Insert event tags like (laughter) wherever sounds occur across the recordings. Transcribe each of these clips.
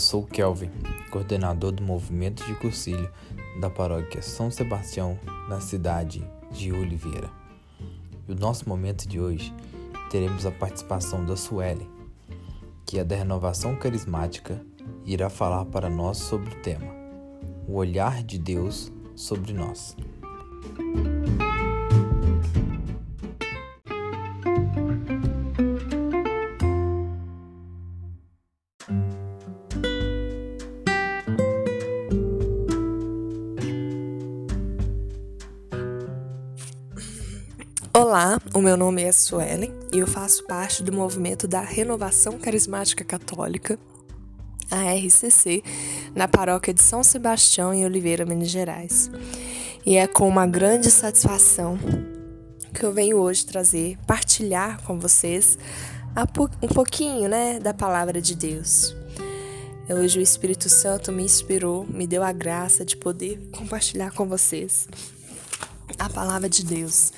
Eu sou Kelvin, coordenador do movimento de cursilho da paróquia São Sebastião, na cidade de Oliveira. E o nosso momento de hoje teremos a participação da Sueli, que é da Renovação Carismática e irá falar para nós sobre o tema O Olhar de Deus sobre nós. Olá, o meu nome é Suelen e eu faço parte do movimento da Renovação Carismática Católica, a RCC, na paróquia de São Sebastião, em Oliveira, Minas Gerais. E é com uma grande satisfação que eu venho hoje trazer, partilhar com vocês um pouquinho né, da palavra de Deus. Hoje o Espírito Santo me inspirou, me deu a graça de poder compartilhar com vocês a palavra de Deus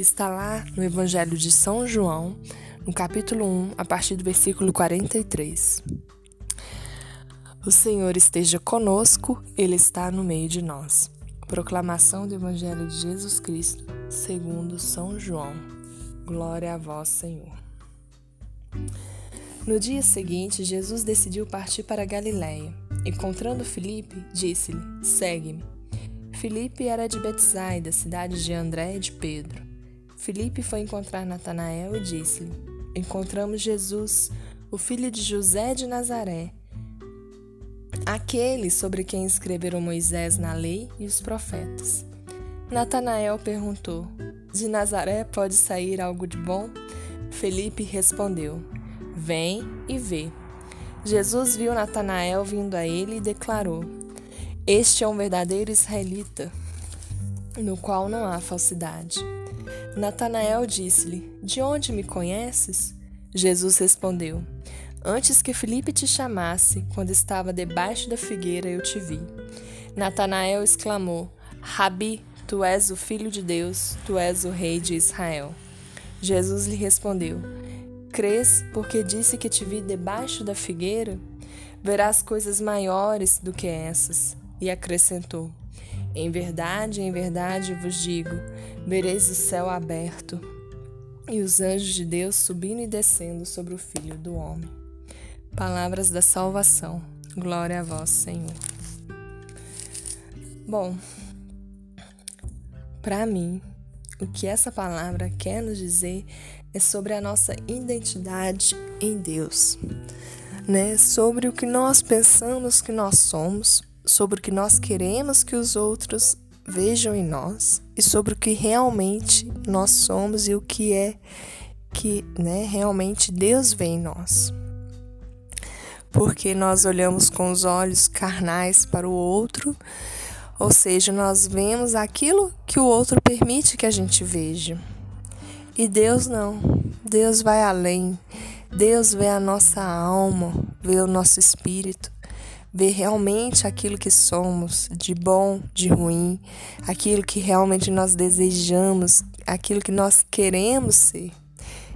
que está lá no Evangelho de São João, no capítulo 1, a partir do versículo 43. O Senhor esteja conosco, Ele está no meio de nós. Proclamação do Evangelho de Jesus Cristo, segundo São João. Glória a vós, Senhor. No dia seguinte, Jesus decidiu partir para Galiléia. Encontrando Filipe, disse-lhe: Segue-me. Filipe era de Betsaida, cidade de André e de Pedro. Filipe foi encontrar Natanael e disse-lhe: Encontramos Jesus, o filho de José de Nazaré, aquele sobre quem escreveram Moisés na lei e os profetas. Natanael perguntou: De Nazaré pode sair algo de bom? Felipe respondeu: Vem e vê. Jesus viu Natanael vindo a ele e declarou: Este é um verdadeiro israelita, no qual não há falsidade. Natanael disse-lhe: De onde me conheces? Jesus respondeu: Antes que Felipe te chamasse, quando estava debaixo da figueira, eu te vi. Natanael exclamou: Rabi, tu és o filho de Deus, tu és o rei de Israel. Jesus lhe respondeu: Crês porque disse que te vi debaixo da figueira? Verás coisas maiores do que essas. E acrescentou: em verdade, em verdade vos digo: vereis o céu aberto e os anjos de Deus subindo e descendo sobre o Filho do Homem. Palavras da salvação. Glória a vós, Senhor. Bom, para mim, o que essa palavra quer nos dizer é sobre a nossa identidade em Deus, né? Sobre o que nós pensamos que nós somos sobre o que nós queremos que os outros vejam em nós e sobre o que realmente nós somos e o que é que né, realmente Deus vê em nós. Porque nós olhamos com os olhos carnais para o outro, ou seja, nós vemos aquilo que o outro permite que a gente veja. E Deus não. Deus vai além. Deus vê a nossa alma, vê o nosso espírito ver realmente aquilo que somos, de bom, de ruim, aquilo que realmente nós desejamos, aquilo que nós queremos ser.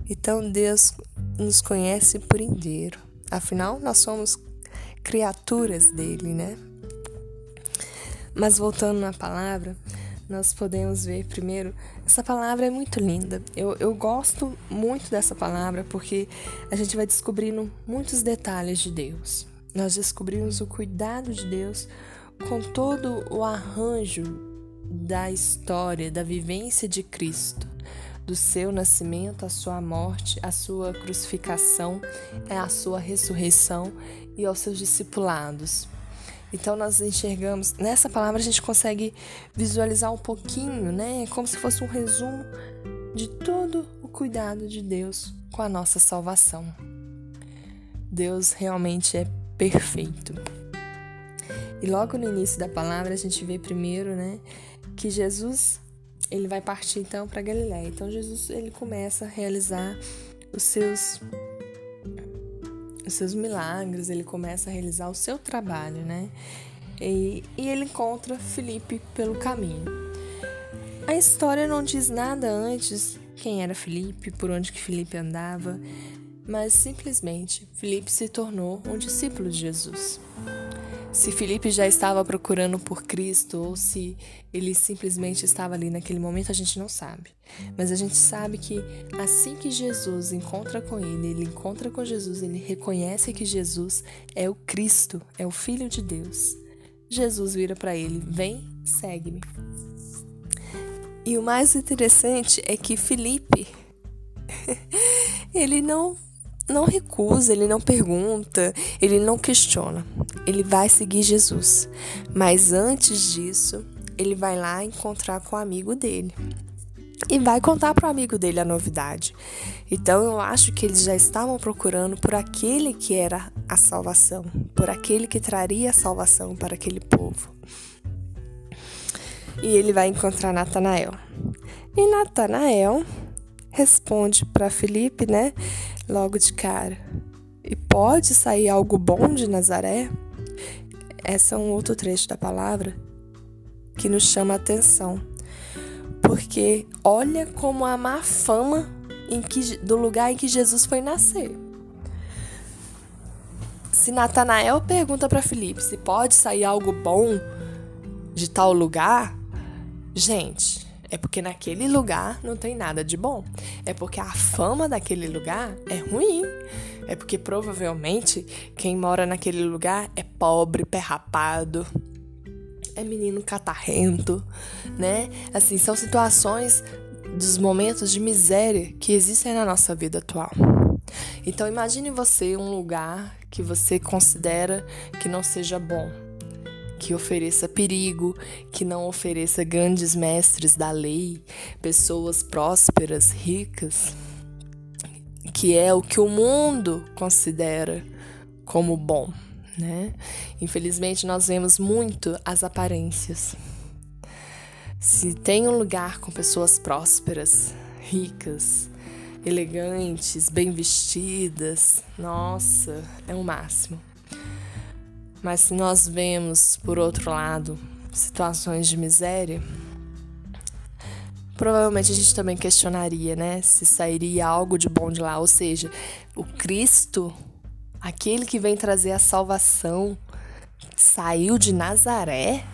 Então Deus nos conhece por inteiro. Afinal, nós somos criaturas dele, né? Mas voltando na palavra, nós podemos ver primeiro, essa palavra é muito linda. Eu, eu gosto muito dessa palavra porque a gente vai descobrindo muitos detalhes de Deus nós descobrimos o cuidado de Deus com todo o arranjo da história, da vivência de Cristo, do seu nascimento, a sua morte, a sua crucificação, é a sua ressurreição e aos seus discipulados. Então nós enxergamos, nessa palavra a gente consegue visualizar um pouquinho, né? Como se fosse um resumo de todo o cuidado de Deus com a nossa salvação. Deus realmente é perfeito. E logo no início da palavra a gente vê primeiro, né, que Jesus ele vai partir então para Galiléia. Então Jesus ele começa a realizar os seus os seus milagres, ele começa a realizar o seu trabalho, né? E, e ele encontra Felipe pelo caminho. A história não diz nada antes quem era Felipe, por onde que Felipe andava, mas simplesmente Filipe se tornou um discípulo de Jesus. Se Filipe já estava procurando por Cristo ou se ele simplesmente estava ali naquele momento, a gente não sabe. Mas a gente sabe que assim que Jesus encontra com ele, ele encontra com Jesus, ele reconhece que Jesus é o Cristo, é o Filho de Deus. Jesus vira para ele: Vem, segue-me. E o mais interessante é que Felipe (laughs) ele não não recusa, ele não pergunta, ele não questiona. Ele vai seguir Jesus. Mas antes disso, ele vai lá encontrar com o amigo dele. E vai contar para o amigo dele a novidade. Então eu acho que eles já estavam procurando por aquele que era a salvação, por aquele que traria a salvação para aquele povo e ele vai encontrar Natanael. E Natanael responde para Felipe, né, logo de cara: "E pode sair algo bom de Nazaré?" Esse é um outro trecho da palavra que nos chama a atenção. Porque olha como a má fama que, do lugar em que Jesus foi nascer. Se Natanael pergunta para Felipe se pode sair algo bom de tal lugar, Gente, é porque naquele lugar não tem nada de bom. É porque a fama daquele lugar é ruim. É porque provavelmente quem mora naquele lugar é pobre, pé rapado, é menino catarrento, né? Assim, são situações dos momentos de miséria que existem na nossa vida atual. Então imagine você um lugar que você considera que não seja bom que ofereça perigo, que não ofereça grandes mestres da lei, pessoas prósperas, ricas, que é o que o mundo considera como bom, né? Infelizmente nós vemos muito as aparências. Se tem um lugar com pessoas prósperas, ricas, elegantes, bem vestidas, nossa, é o máximo. Mas se nós vemos, por outro lado, situações de miséria, provavelmente a gente também questionaria, né? Se sairia algo de bom de lá. Ou seja, o Cristo, aquele que vem trazer a salvação, saiu de Nazaré?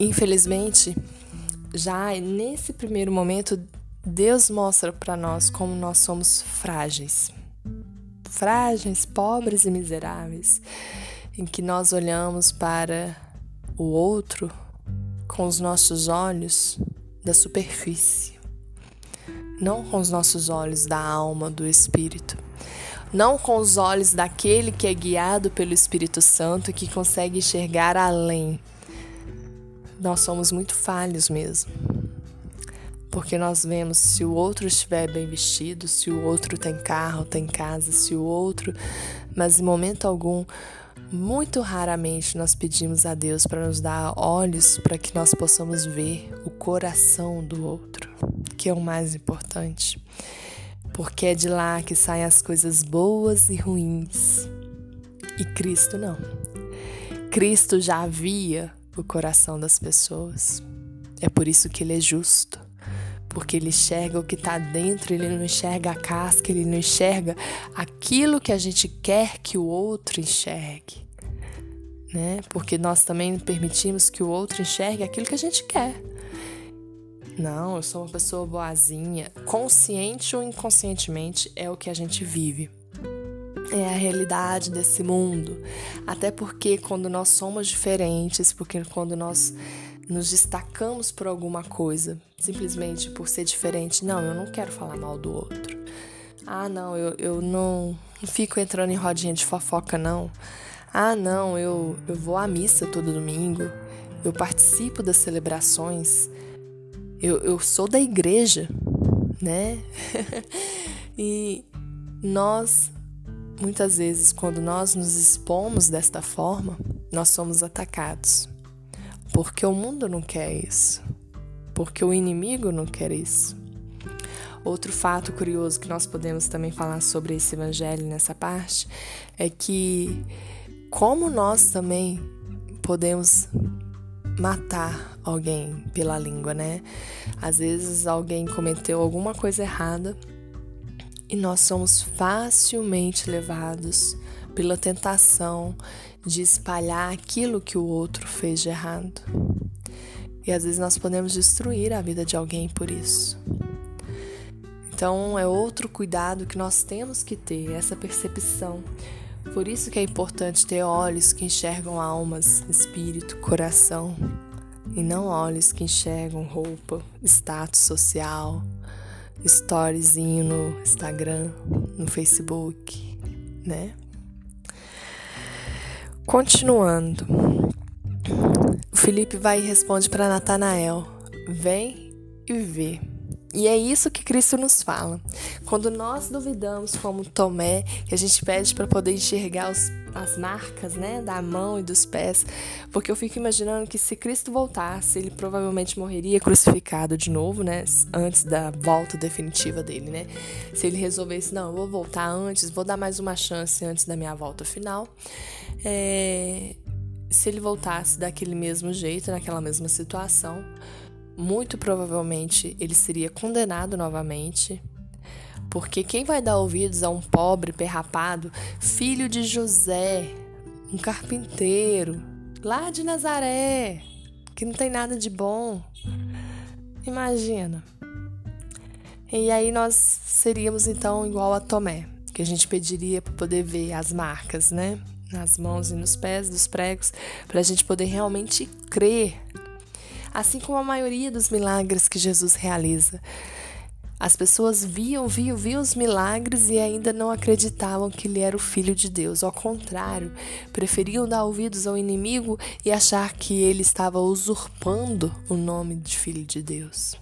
Infelizmente, já nesse primeiro momento, Deus mostra para nós como nós somos frágeis frágeis, pobres e miseráveis, em que nós olhamos para o outro com os nossos olhos da superfície, não com os nossos olhos da alma, do espírito, não com os olhos daquele que é guiado pelo Espírito Santo e que consegue enxergar além. Nós somos muito falhos mesmo porque nós vemos se o outro estiver bem vestido, se o outro tem carro, tem casa, se o outro, mas em momento algum, muito raramente nós pedimos a Deus para nos dar olhos para que nós possamos ver o coração do outro, que é o mais importante. Porque é de lá que saem as coisas boas e ruins. E Cristo não. Cristo já via o coração das pessoas. É por isso que ele é justo porque ele enxerga o que está dentro, ele não enxerga a casca, ele não enxerga aquilo que a gente quer que o outro enxergue. Né? Porque nós também permitimos que o outro enxergue aquilo que a gente quer. Não, eu sou uma pessoa boazinha. Consciente ou inconscientemente é o que a gente vive. É a realidade desse mundo. Até porque quando nós somos diferentes, porque quando nós nos destacamos por alguma coisa, simplesmente por ser diferente. Não, eu não quero falar mal do outro. Ah, não, eu, eu não, fico entrando em rodinha de fofoca, não. Ah, não, eu, eu vou à missa todo domingo. Eu participo das celebrações. Eu, eu sou da igreja, né? (laughs) e nós, muitas vezes, quando nós nos expomos desta forma, nós somos atacados. Porque o mundo não quer isso. Porque o inimigo não quer isso. Outro fato curioso que nós podemos também falar sobre esse evangelho nessa parte é que, como nós também podemos matar alguém pela língua, né? Às vezes alguém cometeu alguma coisa errada e nós somos facilmente levados pela tentação de espalhar aquilo que o outro fez de errado. E às vezes nós podemos destruir a vida de alguém por isso. Então é outro cuidado que nós temos que ter, essa percepção. Por isso que é importante ter olhos que enxergam almas, espírito, coração, e não olhos que enxergam roupa, status social, storyzinho no Instagram, no Facebook, né? Continuando. O Felipe vai e responde para Natanael: Vem e vê. E é isso que Cristo nos fala. Quando nós duvidamos, como Tomé, que a gente pede para poder enxergar os, as marcas né, da mão e dos pés, porque eu fico imaginando que se Cristo voltasse, ele provavelmente morreria crucificado de novo, né, antes da volta definitiva dele, né? Se ele resolvesse, não, eu vou voltar antes, vou dar mais uma chance antes da minha volta final. É, se ele voltasse daquele mesmo jeito, naquela mesma situação, muito provavelmente ele seria condenado novamente. Porque quem vai dar ouvidos a um pobre perrapado, filho de José, um carpinteiro, lá de Nazaré, que não tem nada de bom? Imagina. E aí nós seríamos então igual a Tomé, que a gente pediria para poder ver as marcas, né? Nas mãos e nos pés dos pregos, para a gente poder realmente crer assim como a maioria dos milagres que Jesus realiza. As pessoas viam, viam, viam os milagres e ainda não acreditavam que ele era o filho de Deus. Ao contrário, preferiam dar ouvidos ao inimigo e achar que ele estava usurpando o nome de filho de Deus.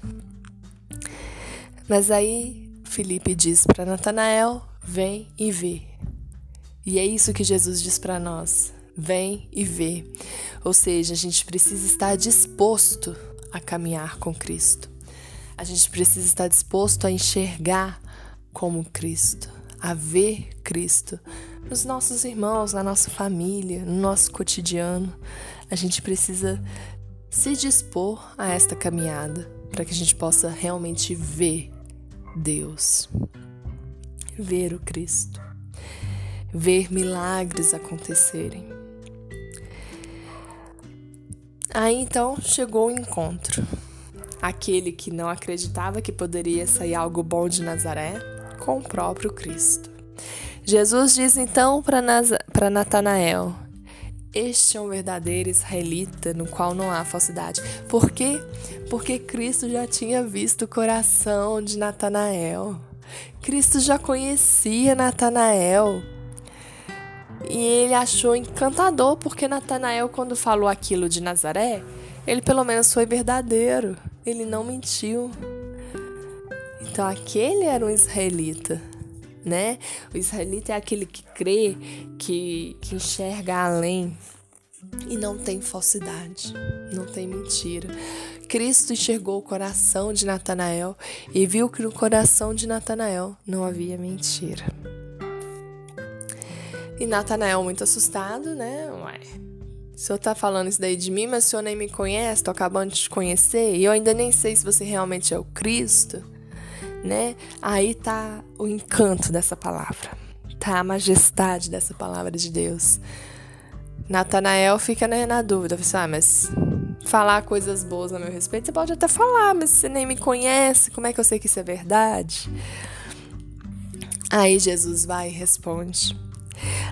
Mas aí Felipe diz para Natanael: "Vem e vê". E é isso que Jesus diz para nós vem e vê. Ou seja, a gente precisa estar disposto a caminhar com Cristo. A gente precisa estar disposto a enxergar como Cristo, a ver Cristo nos nossos irmãos, na nossa família, no nosso cotidiano. A gente precisa se dispor a esta caminhada para que a gente possa realmente ver Deus, ver o Cristo, ver milagres acontecerem. Aí então chegou o encontro. Aquele que não acreditava que poderia sair algo bom de Nazaré com o próprio Cristo. Jesus diz então para Natanael: Este é um verdadeiro israelita no qual não há falsidade. Por quê? Porque Cristo já tinha visto o coração de Natanael. Cristo já conhecia Natanael. E ele achou encantador, porque Natanael, quando falou aquilo de Nazaré, ele pelo menos foi verdadeiro. Ele não mentiu. Então aquele era um israelita, né? O israelita é aquele que crê, que, que enxerga além e não tem falsidade, não tem mentira. Cristo enxergou o coração de Natanael e viu que no coração de Natanael não havia mentira. E Natanael muito assustado, né? Ué, o senhor tá falando isso daí de mim, mas o senhor nem me conhece, tô acabando de te conhecer, e eu ainda nem sei se você realmente é o Cristo, né? Aí tá o encanto dessa palavra, tá a majestade dessa palavra de Deus. Natanael fica né, na dúvida, fala, ah, mas falar coisas boas a meu respeito, você pode até falar, mas você nem me conhece, como é que eu sei que isso é verdade? Aí Jesus vai e responde.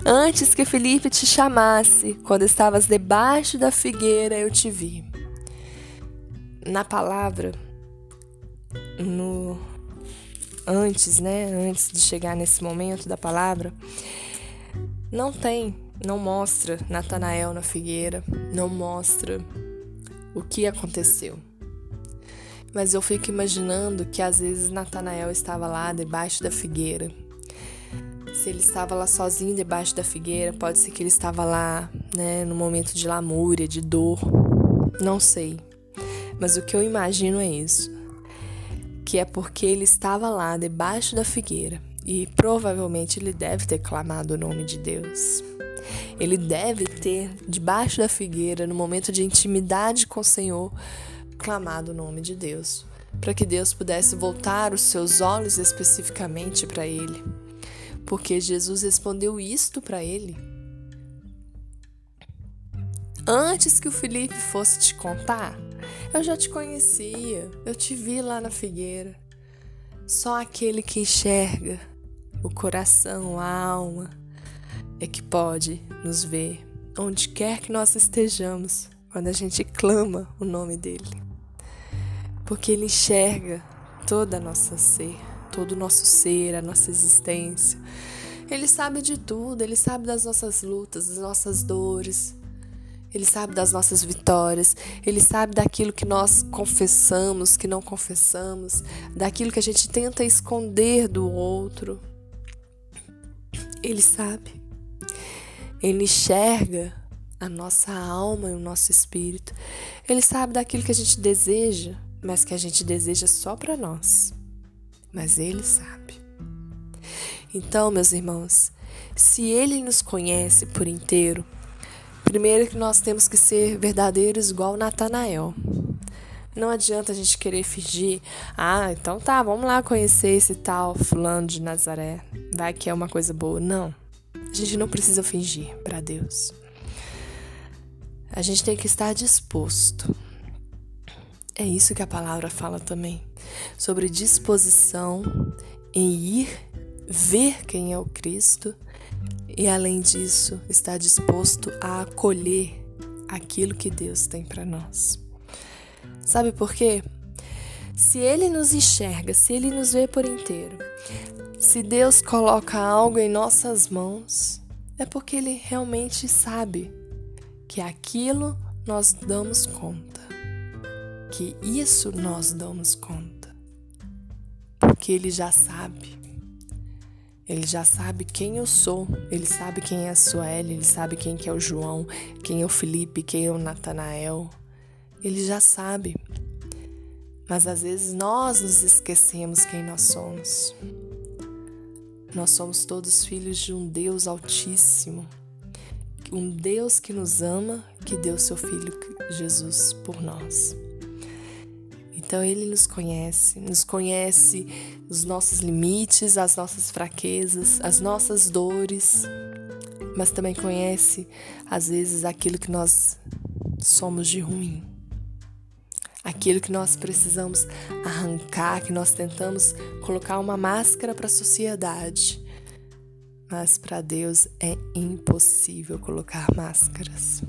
Antes que Felipe te chamasse, quando estavas debaixo da figueira, eu te vi. Na palavra, no antes, né, antes de chegar nesse momento da palavra, não tem, não mostra Natanael na figueira, não mostra o que aconteceu. Mas eu fico imaginando que às vezes Natanael estava lá debaixo da figueira se ele estava lá sozinho debaixo da figueira, pode ser que ele estava lá, né, no momento de lamúria, de dor. Não sei. Mas o que eu imagino é isso. Que é porque ele estava lá debaixo da figueira e provavelmente ele deve ter clamado o nome de Deus. Ele deve ter, debaixo da figueira, no momento de intimidade com o Senhor, clamado o nome de Deus. para que Deus pudesse voltar os seus olhos especificamente para ele. Porque Jesus respondeu isto para ele. Antes que o Felipe fosse te contar, eu já te conhecia, eu te vi lá na figueira. Só aquele que enxerga o coração, a alma, é que pode nos ver onde quer que nós estejamos, quando a gente clama o nome dele. Porque ele enxerga toda a nossa ser, todo o nosso ser, a nossa existência. Ele sabe de tudo, ele sabe das nossas lutas, das nossas dores. Ele sabe das nossas vitórias, ele sabe daquilo que nós confessamos, que não confessamos, daquilo que a gente tenta esconder do outro. Ele sabe. Ele enxerga a nossa alma e o nosso espírito. Ele sabe daquilo que a gente deseja, mas que a gente deseja só para nós. Mas ele sabe. Então, meus irmãos, se ele nos conhece por inteiro, primeiro que nós temos que ser verdadeiros igual Natanael. Não adianta a gente querer fingir, ah, então tá, vamos lá conhecer esse tal fulano de Nazaré. Vai que é uma coisa boa. Não. A gente não precisa fingir para Deus. A gente tem que estar disposto. É isso que a palavra fala também, sobre disposição em ir ver quem é o Cristo e, além disso, estar disposto a acolher aquilo que Deus tem para nós. Sabe por quê? Se Ele nos enxerga, se Ele nos vê por inteiro, se Deus coloca algo em nossas mãos, é porque Ele realmente sabe que aquilo nós damos conta, que isso nós damos conta, porque Ele já sabe. Ele já sabe quem eu sou, ele sabe quem é a Sueli, ele sabe quem que é o João, quem é o Felipe, quem é o Natanael. Ele já sabe. Mas às vezes nós nos esquecemos quem nós somos. Nós somos todos filhos de um Deus Altíssimo, um Deus que nos ama, que deu seu Filho Jesus por nós. Então Ele nos conhece, nos conhece os nossos limites, as nossas fraquezas, as nossas dores, mas também conhece, às vezes, aquilo que nós somos de ruim aquilo que nós precisamos arrancar, que nós tentamos colocar uma máscara para a sociedade. Mas para Deus é impossível colocar máscaras.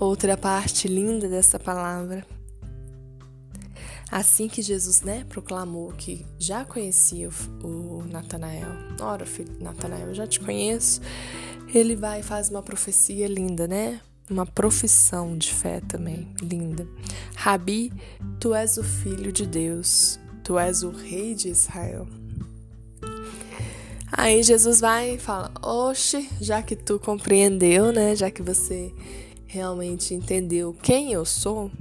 Outra parte linda dessa palavra. Assim que Jesus, né, proclamou que já conhecia o, o Natanael. Ora, filho Natanael, eu já te conheço. Ele vai e faz uma profecia linda, né? uma profissão de fé também, linda. Rabi, tu és o filho de Deus, tu és o rei de Israel. Aí Jesus vai e fala: Oxe, já que tu compreendeu, né? Já que você realmente entendeu quem eu sou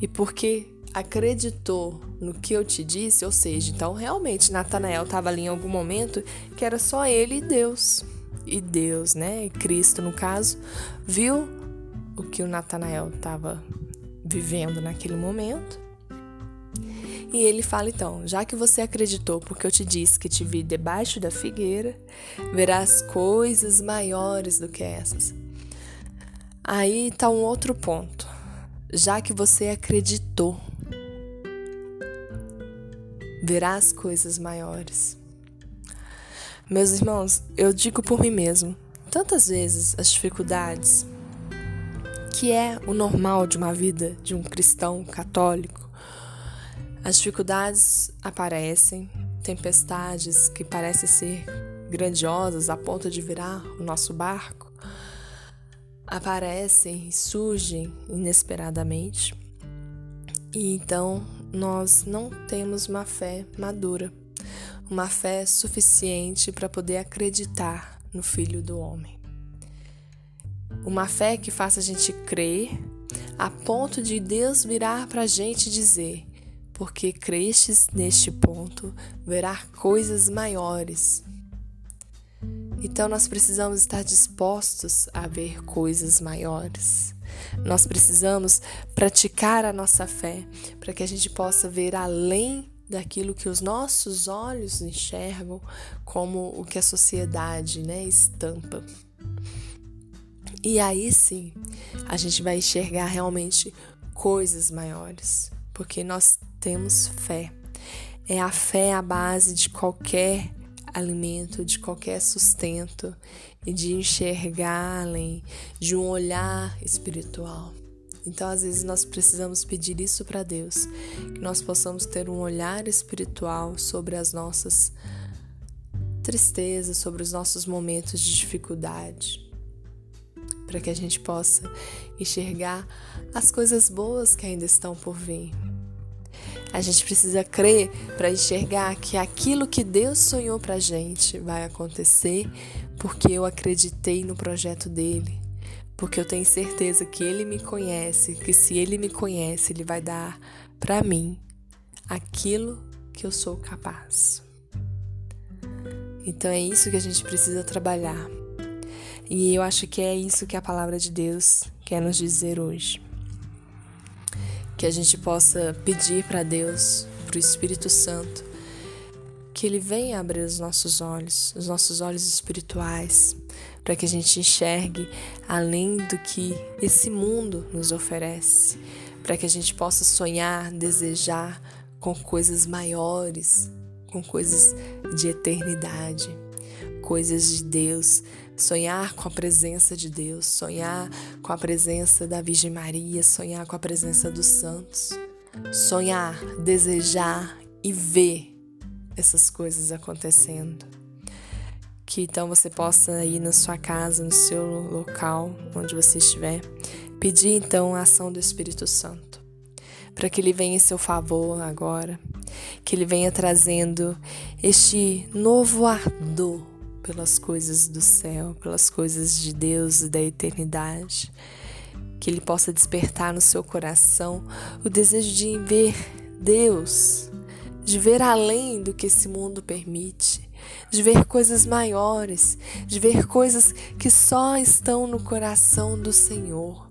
e porque acreditou no que eu te disse, ou seja, então realmente Natanael estava ali em algum momento que era só ele e Deus e Deus, né, Cristo no caso, viu o que o Natanael estava vivendo naquele momento. E ele fala então: já que você acreditou, porque eu te disse que te vi debaixo da figueira, verás coisas maiores do que essas. Aí está um outro ponto. Já que você acreditou, verás coisas maiores. Meus irmãos, eu digo por mim mesmo, tantas vezes as dificuldades, que é o normal de uma vida de um cristão católico, as dificuldades aparecem, tempestades que parecem ser grandiosas a ponto de virar o nosso barco, aparecem surgem inesperadamente. E então nós não temos uma fé madura uma fé suficiente para poder acreditar no Filho do Homem. Uma fé que faça a gente crer a ponto de Deus virar para a gente dizer: porque crestes neste ponto, verá coisas maiores. Então nós precisamos estar dispostos a ver coisas maiores. Nós precisamos praticar a nossa fé para que a gente possa ver além daquilo que os nossos olhos enxergam como o que a sociedade né, estampa. E aí sim, a gente vai enxergar realmente coisas maiores, porque nós temos fé. É a fé a base de qualquer alimento, de qualquer sustento e de enxergar além, de um olhar espiritual. Então, às vezes, nós precisamos pedir isso para Deus, que nós possamos ter um olhar espiritual sobre as nossas tristezas, sobre os nossos momentos de dificuldade, para que a gente possa enxergar as coisas boas que ainda estão por vir. A gente precisa crer para enxergar que aquilo que Deus sonhou para gente vai acontecer porque eu acreditei no projeto dele. Porque eu tenho certeza que ele me conhece, que se ele me conhece, ele vai dar para mim aquilo que eu sou capaz. Então é isso que a gente precisa trabalhar. E eu acho que é isso que a palavra de Deus quer nos dizer hoje que a gente possa pedir para Deus, para o Espírito Santo, que Ele venha abrir os nossos olhos, os nossos olhos espirituais, para que a gente enxergue além do que esse mundo nos oferece, para que a gente possa sonhar, desejar com coisas maiores, com coisas de eternidade, coisas de Deus, sonhar com a presença de Deus, sonhar com a presença da Virgem Maria, sonhar com a presença dos santos, sonhar, desejar e ver essas coisas acontecendo. Que então você possa ir na sua casa, no seu local, onde você estiver, pedir então a ação do Espírito Santo, para que ele venha em seu favor agora, que ele venha trazendo este novo ardor pelas coisas do céu, pelas coisas de Deus e da eternidade. Que Ele possa despertar no seu coração o desejo de ver Deus, de ver além do que esse mundo permite, de ver coisas maiores, de ver coisas que só estão no coração do Senhor.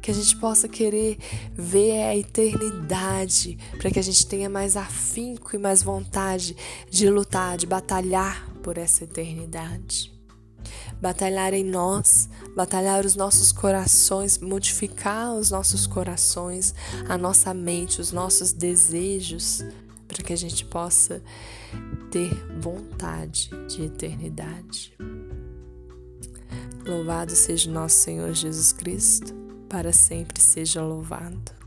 Que a gente possa querer ver a eternidade, para que a gente tenha mais afinco e mais vontade de lutar, de batalhar por essa eternidade. Batalhar em nós, batalhar os nossos corações, modificar os nossos corações, a nossa mente, os nossos desejos, para que a gente possa ter vontade de eternidade. Louvado seja nosso Senhor Jesus Cristo, para sempre seja louvado.